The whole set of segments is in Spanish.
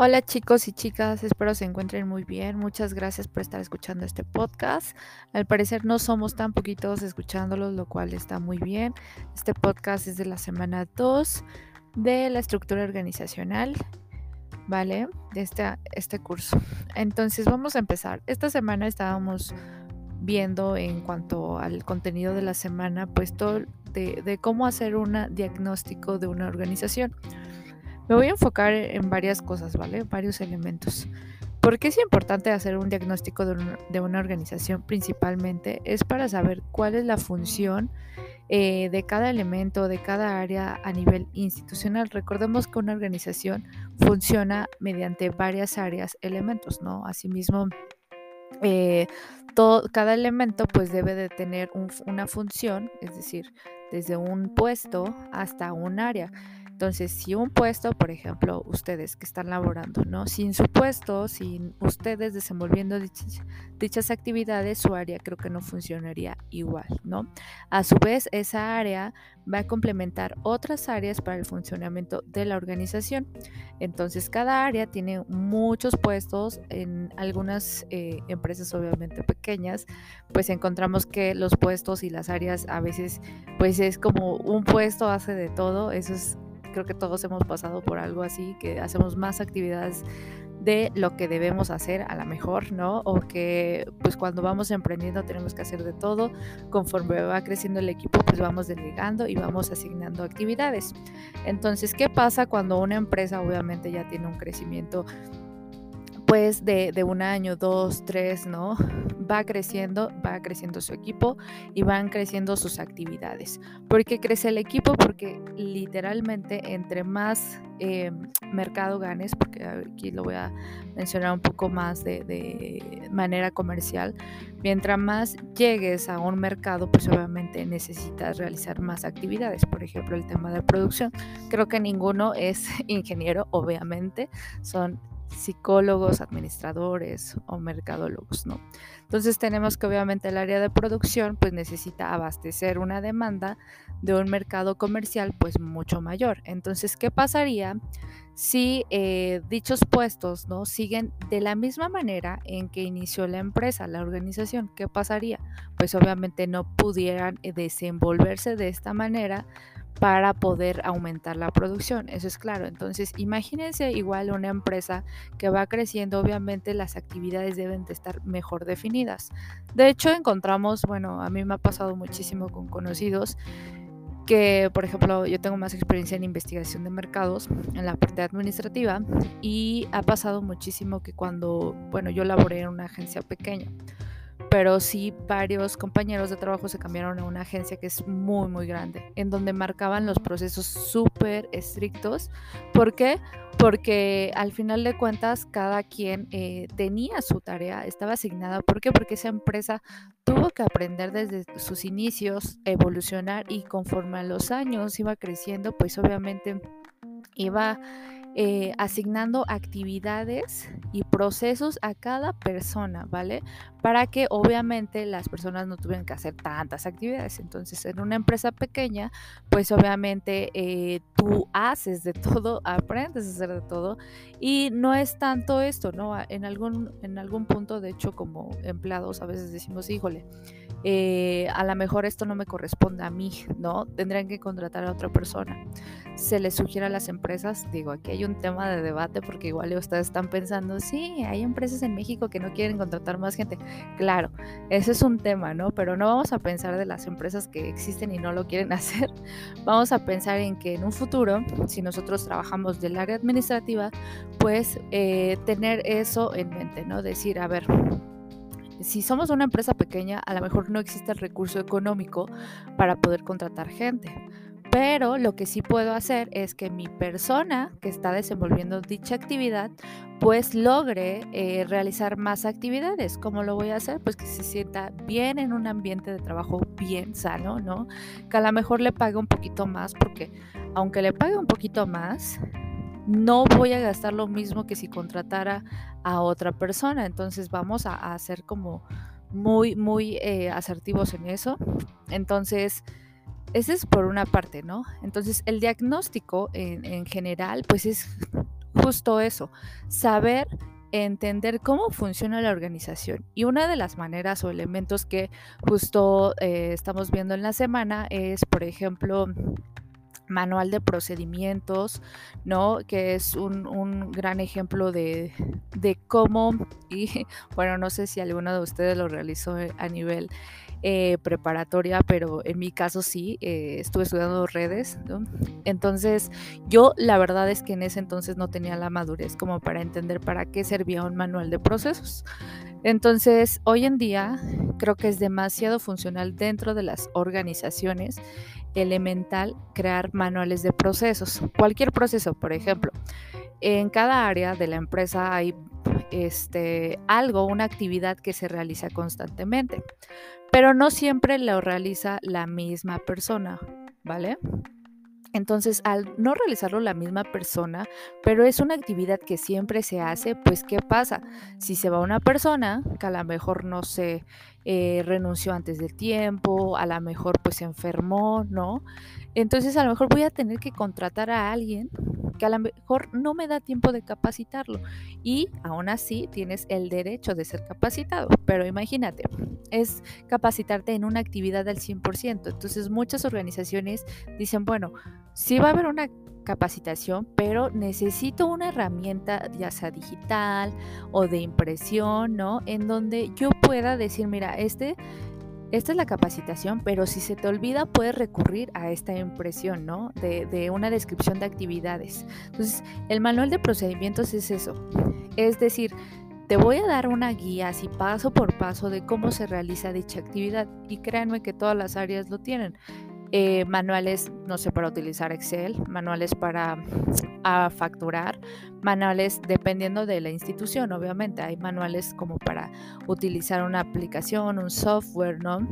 Hola chicos y chicas, espero se encuentren muy bien. Muchas gracias por estar escuchando este podcast. Al parecer no somos tan poquitos escuchándolos, lo cual está muy bien. Este podcast es de la semana 2 de la estructura organizacional, ¿vale? De este, este curso. Entonces vamos a empezar. Esta semana estábamos viendo en cuanto al contenido de la semana, pues todo de, de cómo hacer un diagnóstico de una organización. Me voy a enfocar en varias cosas, ¿vale? Varios elementos. ¿Por qué es importante hacer un diagnóstico de una, organización? Principalmente es para saber cuál es la función eh, de cada elemento, de cada área a nivel institucional. Recordemos que una organización funciona mediante varias áreas, elementos, ¿no? Asimismo, eh, todo, cada elemento pues debe de tener una función, es decir, desde un puesto hasta un área. Entonces, si un puesto, por ejemplo, ustedes que están laborando, ¿no? Sin su puesto, sin ustedes desenvolviendo dichas, actividades, su área creo que no funcionaría igual, ¿no? A su vez, esa área va a complementar otras áreas para el funcionamiento de la organización. Entonces, cada área tiene muchos puestos. En algunas eh, empresas, obviamente pequeñas, pues encontramos que los puestos y las áreas a veces, pues es como un puesto hace de todo. Eso es creo que todos hemos pasado por algo así, que hacemos más actividades de lo que debemos hacer a lo mejor, ¿no? O que pues cuando vamos emprendiendo tenemos que hacer de todo, conforme va creciendo el equipo pues vamos delegando y vamos asignando actividades. Entonces, ¿qué pasa cuando una empresa obviamente ya tiene un crecimiento pues de, de, un año, dos, tres, ¿no? Va creciendo, va creciendo su equipo y van creciendo sus actividades. ¿Por qué crece el equipo? Porque literalmente entre más eh, mercado ganes, porque aquí lo voy a mencionar un poco más de, de manera comercial, mientras más llegues a un mercado, pues obviamente necesitas realizar más actividades. Por ejemplo, el tema de producción. Creo que ninguno es ingeniero, obviamente, son psicólogos, administradores o mercadólogos, ¿no? Entonces tenemos que obviamente el área de producción pues necesita abastecer una demanda de un mercado comercial pues mucho mayor. Entonces, ¿qué pasaría si eh, dichos puestos no siguen de la misma manera en que inició la empresa, la organización? ¿Qué pasaría? Pues obviamente no pudieran eh, desenvolverse de esta manera para poder aumentar la producción, eso es claro. Entonces, imagínense igual una empresa que va creciendo, obviamente las actividades deben de estar mejor definidas. De hecho, encontramos, bueno, a mí me ha pasado muchísimo con conocidos que, por ejemplo, yo tengo más experiencia en investigación de mercados, en la parte administrativa, y ha pasado muchísimo que cuando, bueno, yo laboré en una agencia pequeña, pero sí varios compañeros de trabajo se cambiaron a una agencia que es muy, muy grande, en donde marcaban los procesos súper estrictos. ¿Por qué? Porque al final de cuentas cada quien eh, tenía su tarea, estaba asignada. ¿Por qué? Porque esa empresa tuvo que aprender desde sus inicios, evolucionar y conforme a los años iba creciendo, pues obviamente iba eh, asignando actividades y procesos a cada persona, ¿vale? Para que obviamente las personas no tuvieran que hacer tantas actividades. Entonces, en una empresa pequeña, pues obviamente eh, tú haces de todo, aprendes a hacer de todo y no es tanto esto, ¿no? En algún, en algún punto, de hecho, como empleados a veces decimos, híjole, eh, a lo mejor esto no me corresponde a mí, ¿no? Tendrían que contratar a otra persona. Se les sugiere a las empresas, digo, aquí hay un tema de debate porque igual ustedes están pensando, sí, hay empresas en México que no quieren contratar más gente. Claro, ese es un tema, ¿no? Pero no vamos a pensar de las empresas que existen y no lo quieren hacer. Vamos a pensar en que en un futuro, si nosotros trabajamos del área administrativa, pues eh, tener eso en mente, ¿no? Decir, a ver, si somos una empresa pequeña, a lo mejor no existe el recurso económico para poder contratar gente. Pero lo que sí puedo hacer es que mi persona que está desenvolviendo dicha actividad, pues logre eh, realizar más actividades. ¿Cómo lo voy a hacer? Pues que se sienta bien en un ambiente de trabajo bien sano, ¿no? Que a lo mejor le pague un poquito más, porque aunque le pague un poquito más, no voy a gastar lo mismo que si contratara a otra persona. Entonces vamos a, ser como muy, muy eh, asertivos en eso. Entonces, ese es por una parte, ¿no? Entonces, el diagnóstico en, en general, pues es justo eso, saber entender cómo funciona la organización. Y una de las maneras o elementos que justo eh, estamos viendo en la semana es, por ejemplo, manual de procedimientos, ¿no? Que es un, gran ejemplo de, cómo, y bueno, no sé si alguno de ustedes lo realizó a nivel eh, preparatoria, pero en mi caso sí, eh, estuve estudiando redes, Entonces, yo la verdad es que en ese entonces no tenía la madurez como para entender para qué servía un manual de procesos. Entonces, hoy en día creo que es demasiado funcional dentro de las organizaciones elemental crear manuales de procesos. Cualquier proceso, por ejemplo. En cada área de la empresa hay este, algo, una actividad que se realiza constantemente, pero no siempre lo realiza la misma persona, ¿vale? Entonces, al no realizarlo la misma persona, pero es una actividad que siempre se hace, pues ¿qué pasa? Si se va una persona que a lo mejor no se eh, renunció antes del tiempo, a lo mejor pues se enfermó, ¿no? Entonces a lo mejor voy a tener que contratar a alguien que a lo mejor no me da tiempo de capacitarlo y aún así tienes el derecho de ser capacitado. Pero imagínate, es capacitarte en una actividad al 100%. Entonces muchas organizaciones dicen, bueno, sí va a haber una capacitación, pero necesito una herramienta ya sea digital o de impresión, ¿no? En donde yo pueda decir, mira, este esta es la capacitación, pero si se te olvida puedes recurrir a esta impresión, ¿no? De, una descripción de actividades. Entonces, el manual de procedimientos es eso. Es decir, te voy a dar una guía así paso por paso de cómo se realiza dicha actividad y créanme que todas las áreas lo tienen. Eh, manuales, no sé, para utilizar Excel, manuales para facturar, manuales dependiendo de la institución, obviamente. Hay manuales como para utilizar una aplicación, un software, ¿no?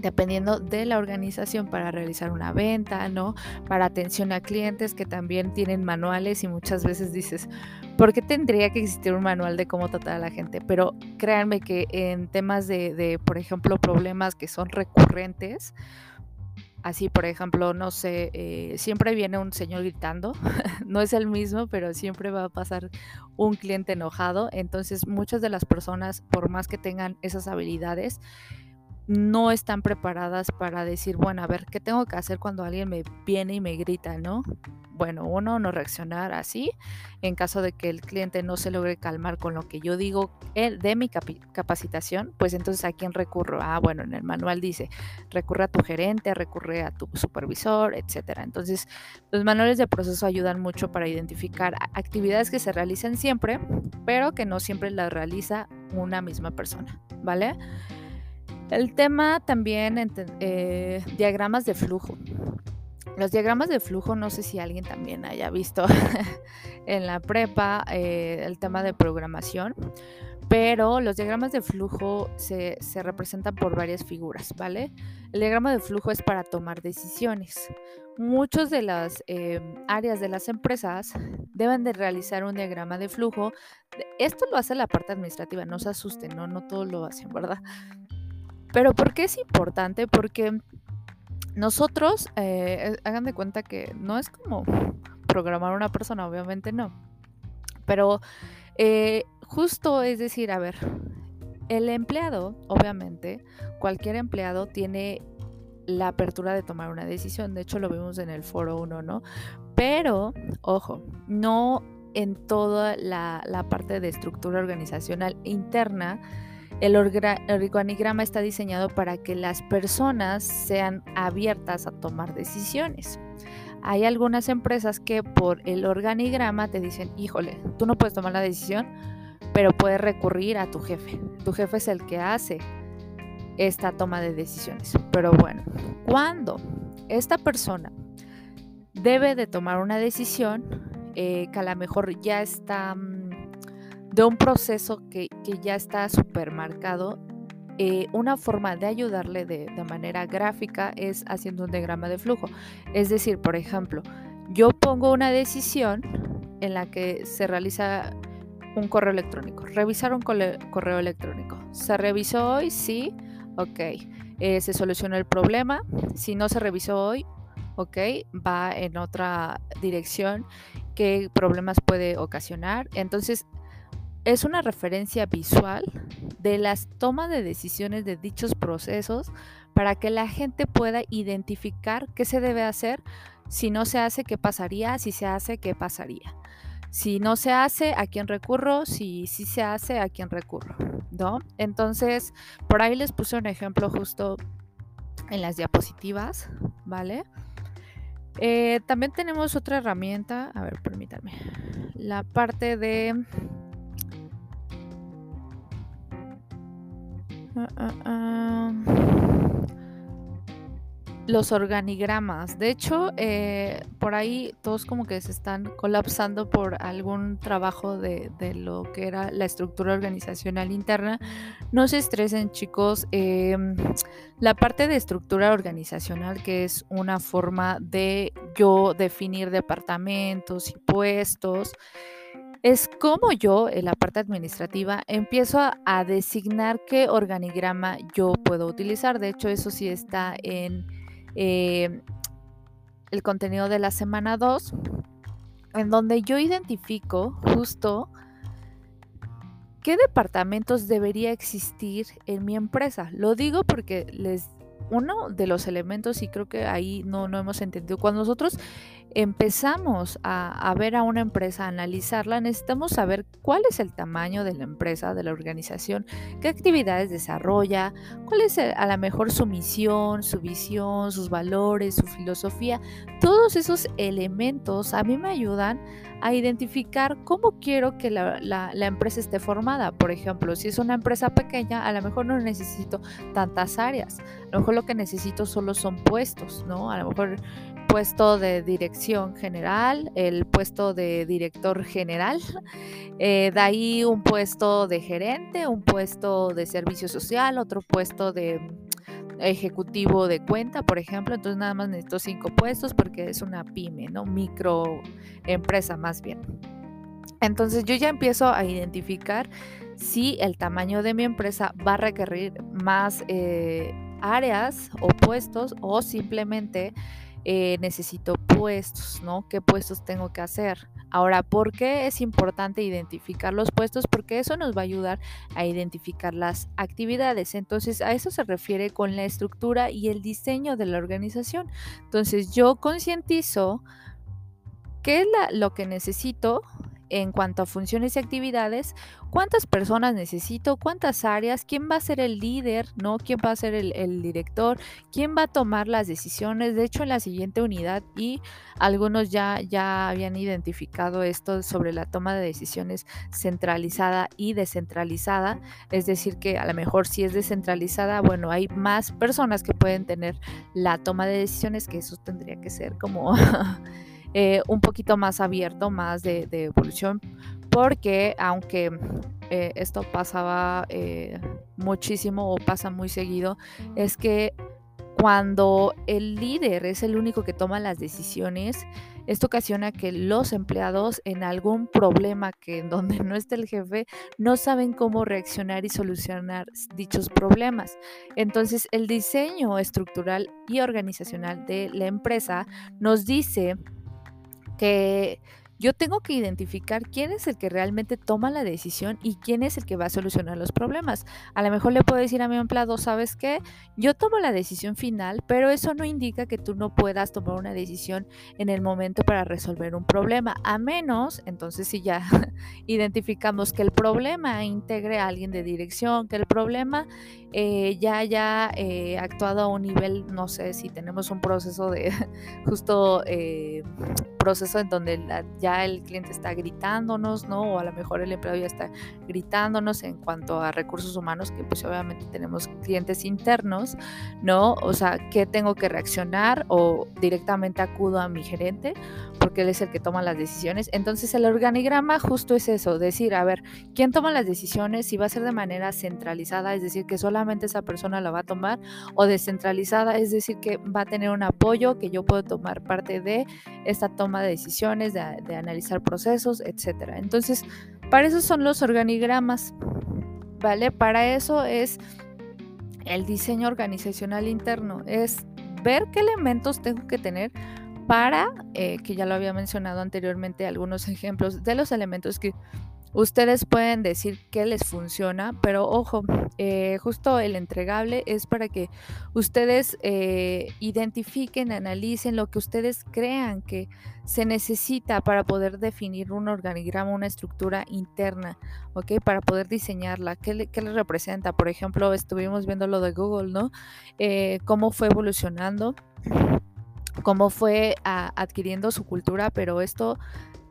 dependiendo de la organización para realizar una venta, ¿no? Para atención a clientes que también tienen manuales y muchas veces dices, ¿por qué tendría que existir un manual de cómo tratar a la gente? Pero créanme que en temas de, de por ejemplo, problemas que son recurrentes, Así, por ejemplo, no sé, eh, siempre viene un señor gritando, no es el mismo, pero siempre va a pasar un cliente enojado. Entonces, muchas de las personas, por más que tengan esas habilidades, no están preparadas para decir, bueno, a ver, ¿qué tengo que hacer cuando alguien me viene y me grita, no? Bueno, uno, no reaccionar así. En caso de que el cliente no se logre calmar con lo que yo digo de mi capacitación, pues entonces a quién recurro? Ah, bueno, en el manual dice, recurre a tu gerente, recurre a tu supervisor, etcétera. Entonces, los manuales de proceso ayudan mucho para identificar actividades que se realizan siempre, pero que no siempre las realiza una misma persona, ¿vale? El tema también, eh, diagramas de flujo. Los diagramas de flujo, no sé si alguien también haya visto en la prepa eh, el tema de programación, pero los diagramas de flujo se, representan por varias figuras, ¿vale? El diagrama de flujo es para tomar decisiones. Muchas de las eh, áreas de las empresas deben de realizar un diagrama de flujo. Esto lo hace la parte administrativa, no se asusten, no, no todos lo hacen, ¿verdad? Pero ¿por qué es importante? Porque nosotros, eh, hagan de cuenta que no es como programar a una persona, obviamente no. Pero eh, justo es decir, a ver, el empleado, obviamente, cualquier empleado tiene la apertura de tomar una decisión. De hecho, lo vimos en el foro 1, ¿no? Pero, ojo, no en toda la parte de estructura organizacional interna el organigrama está diseñado para que las personas sean abiertas a tomar decisiones. Hay algunas empresas que por el organigrama te dicen, híjole, tú no puedes tomar la decisión, pero puedes recurrir a tu jefe. Tu jefe es el que hace esta toma de decisiones. Pero bueno, cuando esta persona debe de tomar una decisión eh, que a lo mejor ya está mm, de un proceso que, ya está supermarcado, eh, una forma de ayudarle de, manera gráfica es haciendo un diagrama de flujo. Es decir, por ejemplo, yo pongo una decisión en la que se realiza un correo electrónico. Revisar un correo electrónico. ¿Se revisó hoy? Sí. Ok. Eh, se solucionó el problema. Si no se revisó hoy, ok, va en otra dirección qué problemas puede ocasionar. Entonces, es una referencia visual de las tomas de decisiones de dichos procesos para que la gente pueda identificar qué se debe hacer, si no se hace, qué pasaría, si se hace, qué pasaría. Si no se hace, ¿a quién recurro? Si sí se hace, ¿a quién recurro? ¿No? Entonces, por ahí les puse un ejemplo justo en las diapositivas, ¿vale? Eh, también tenemos otra herramienta, a ver, permítanme, la parte de... Ah, ah, ah los organigramas. De hecho, eh, por ahí todos como que se están colapsando por algún trabajo de, lo que era la estructura organizacional interna. No se estresen chicos. Em, la parte de estructura organizacional, que es una forma de yo definir departamentos y puestos, es como yo, en la parte administrativa, empiezo a designar qué organigrama yo puedo utilizar. De hecho, eso sí está en eh, el contenido de la semana 2, en donde yo identifico justo qué departamentos debería existir en mi empresa. Lo digo porque les uno de los elementos, y creo que ahí no, no hemos entendido, cuando nosotros empezamos a, ver a una empresa, a analizarla, necesitamos saber cuál es el tamaño de la empresa, de la organización, qué actividades desarrolla, cuál es a lo mejor su misión, su visión, sus valores, su filosofía. Todos esos elementos a mí me ayudan a identificar cómo quiero que la, la, empresa esté formada. Por ejemplo, si es una empresa pequeña, a lo mejor no necesito tantas áreas. A lo mejor lo que necesito solo son puestos, ¿no? A lo mejor puesto de dirección general, el puesto de director general, eh, de ahí un puesto de gerente, un puesto de servicio social, otro puesto de ejecutivo de cuenta, por ejemplo, entonces nada más necesito cinco puestos porque es una pyme, ¿no? Microempresa más bien. Entonces yo ya empiezo a identificar si el tamaño de mi empresa va a requerir más eh, áreas o puestos o simplemente eh, necesito puestos, ¿no? ¿Qué puestos tengo que hacer? Ahora, ¿por qué es importante identificar los puestos? Porque eso nos va a ayudar a identificar las actividades. Entonces, a eso se refiere con la estructura y el diseño de la organización. Entonces, yo concientizo qué es lo que necesito en cuanto a funciones y actividades, cuántas personas necesito, cuántas áreas, quién va a ser el líder, ¿no? ¿Quién va a ser el, director? ¿Quién va a tomar las decisiones? De hecho, en la siguiente unidad, y algunos ya, ya habían identificado esto sobre la toma de decisiones centralizada y descentralizada, es decir, que a lo mejor si es descentralizada, bueno, hay más personas que pueden tener la toma de decisiones, que eso tendría que ser como... Eh, un poquito más abierto, más de, evolución, porque aunque eh, esto pasaba eh, muchísimo o pasa muy seguido, es que cuando el líder es el único que toma las decisiones, esto ocasiona que los empleados en algún problema que en donde no esté el jefe no saben cómo reaccionar y solucionar dichos problemas. Entonces, el diseño estructural y organizacional de la empresa nos dice que yo tengo que identificar quién es el que realmente toma la decisión y quién es el que va a solucionar los problemas. A lo mejor le puedo decir a mi empleado, ¿sabes qué? Yo tomo la decisión final, pero eso no indica que tú no puedas tomar una decisión en el momento para resolver un problema, a menos, entonces si ya identificamos que el problema integre a alguien de dirección, que el problema eh, ya haya eh, actuado a un nivel, no sé, si tenemos un proceso de justo eh, proceso en donde ya el cliente está gritándonos, ¿no? O a lo mejor el empleado ya está gritándonos en cuanto a recursos humanos, que pues obviamente tenemos clientes internos, ¿no? O sea, ¿qué tengo que reaccionar? O directamente acudo a mi gerente, porque él es el que toma las decisiones. Entonces el organigrama justo es eso, decir, a ver, ¿quién toma las decisiones? Si va a ser de manera centralizada, es decir, que solamente esa persona la va a tomar o descentralizada, es decir, que va a tener un apoyo, que yo puedo tomar parte de esta toma de decisiones, de, de analizar procesos, etcétera. Entonces, para eso son los organigramas, ¿vale? Para eso es el diseño organizacional interno, es ver qué elementos tengo que tener para, eh, que ya lo había mencionado anteriormente, algunos ejemplos de los elementos que Ustedes pueden decir que les funciona, pero ojo, eh, justo el entregable es para que ustedes eh, identifiquen, analicen lo que ustedes crean que se necesita para poder definir un organigrama, una estructura interna, ¿ok? Para poder diseñarla. ¿Qué, le, representa? Por ejemplo, estuvimos viendo lo de Google, ¿no? Eh, cómo fue evolucionando cómo fue ah, adquiriendo su cultura, pero esto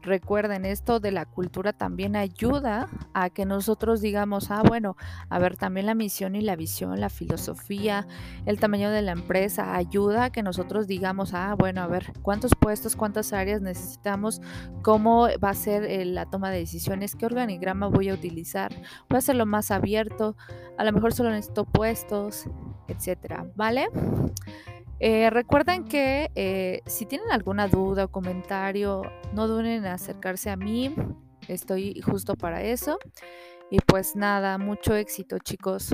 Recuerden, esto de la cultura también ayuda a que nosotros digamos, ah, bueno, a ver, también la misión y la visión, la filosofía, el tamaño de la empresa, ayuda a que nosotros digamos, ah, bueno, a ver, cuántos puestos, cuántas áreas necesitamos, cómo va a ser eh, la toma de decisiones, qué organigrama voy a utilizar, voy a hacerlo más abierto, a lo mejor solo necesito puestos, etcétera, ¿vale? Eh, recuerden que eh, si tienen alguna duda o comentario, no duden en acercarse a mí. Estoy justo para eso. Y pues nada, mucho éxito chicos.